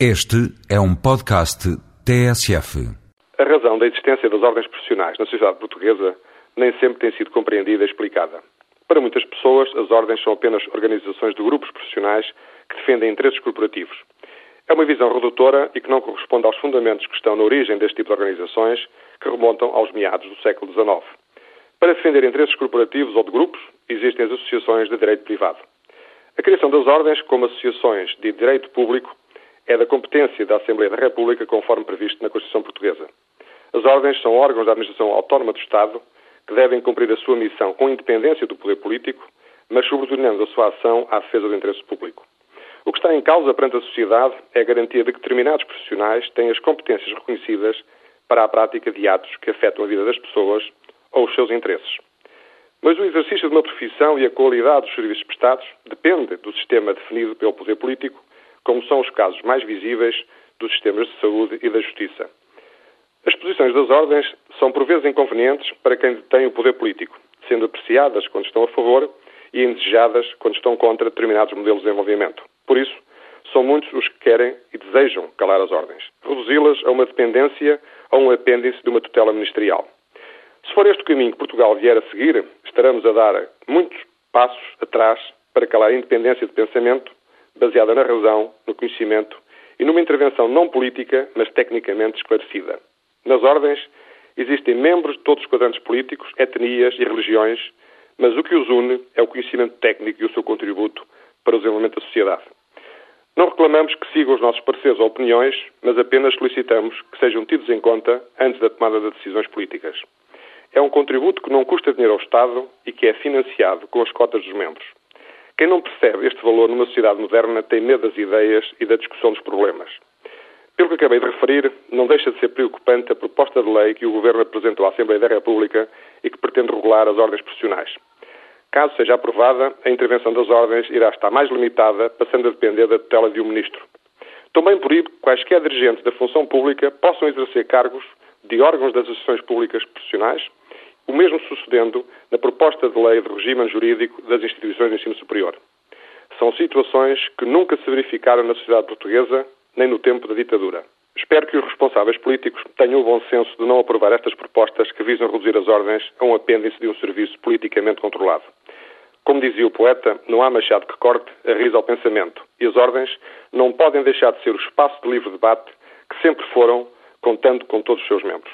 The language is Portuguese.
Este é um podcast TSF. A razão da existência das ordens profissionais na sociedade portuguesa nem sempre tem sido compreendida e explicada. Para muitas pessoas, as ordens são apenas organizações de grupos profissionais que defendem interesses corporativos. É uma visão redutora e que não corresponde aos fundamentos que estão na origem deste tipo de organizações, que remontam aos meados do século XIX. Para defender interesses corporativos ou de grupos, existem as associações de direito privado. A criação das ordens como associações de direito público é da competência da Assembleia da República, conforme previsto na Constituição Portuguesa. As ordens são órgãos da administração autónoma do Estado que devem cumprir a sua missão com independência do poder político, mas subordinando a sua ação à defesa do interesse público. O que está em causa perante a sociedade é a garantia de que determinados profissionais têm as competências reconhecidas para a prática de atos que afetam a vida das pessoas ou os seus interesses. Mas o exercício de uma profissão e a qualidade dos serviços prestados depende do sistema definido pelo poder político como são os casos mais visíveis dos sistemas de saúde e da justiça. As posições das ordens são por vezes inconvenientes para quem detém o poder político, sendo apreciadas quando estão a favor e indesejadas quando estão contra determinados modelos de desenvolvimento. Por isso, são muitos os que querem e desejam calar as ordens, reduzi-las a uma dependência ou um apêndice de uma tutela ministerial. Se for este o caminho que Portugal vier a seguir, estaremos a dar muitos passos atrás para calar a independência de pensamento baseada na razão, no conhecimento e numa intervenção não política, mas tecnicamente esclarecida. Nas ordens existem membros de todos os quadrantes políticos, etnias e religiões, mas o que os une é o conhecimento técnico e o seu contributo para o desenvolvimento da sociedade. Não reclamamos que sigam os nossos pareceres ou opiniões, mas apenas solicitamos que sejam tidos em conta antes da tomada de decisões políticas. É um contributo que não custa dinheiro ao Estado e que é financiado com as cotas dos membros. Quem não percebe este valor numa sociedade moderna tem medo das ideias e da discussão dos problemas. Pelo que acabei de referir, não deixa de ser preocupante a proposta de lei que o Governo apresentou à Assembleia da República e que pretende regular as ordens profissionais. Caso seja aprovada, a intervenção das ordens irá estar mais limitada, passando a depender da tutela de um ministro. Também por aí, quaisquer dirigentes da função pública possam exercer cargos de órgãos das associações públicas profissionais o mesmo sucedendo na proposta de lei de regime jurídico das instituições de ensino superior. São situações que nunca se verificaram na sociedade portuguesa, nem no tempo da ditadura. Espero que os responsáveis políticos tenham o bom senso de não aprovar estas propostas que visam reduzir as ordens a um apêndice de um serviço politicamente controlado. Como dizia o poeta, não há machado que corte a risa ao pensamento, e as ordens não podem deixar de ser o espaço de livre debate que sempre foram, contando com todos os seus membros.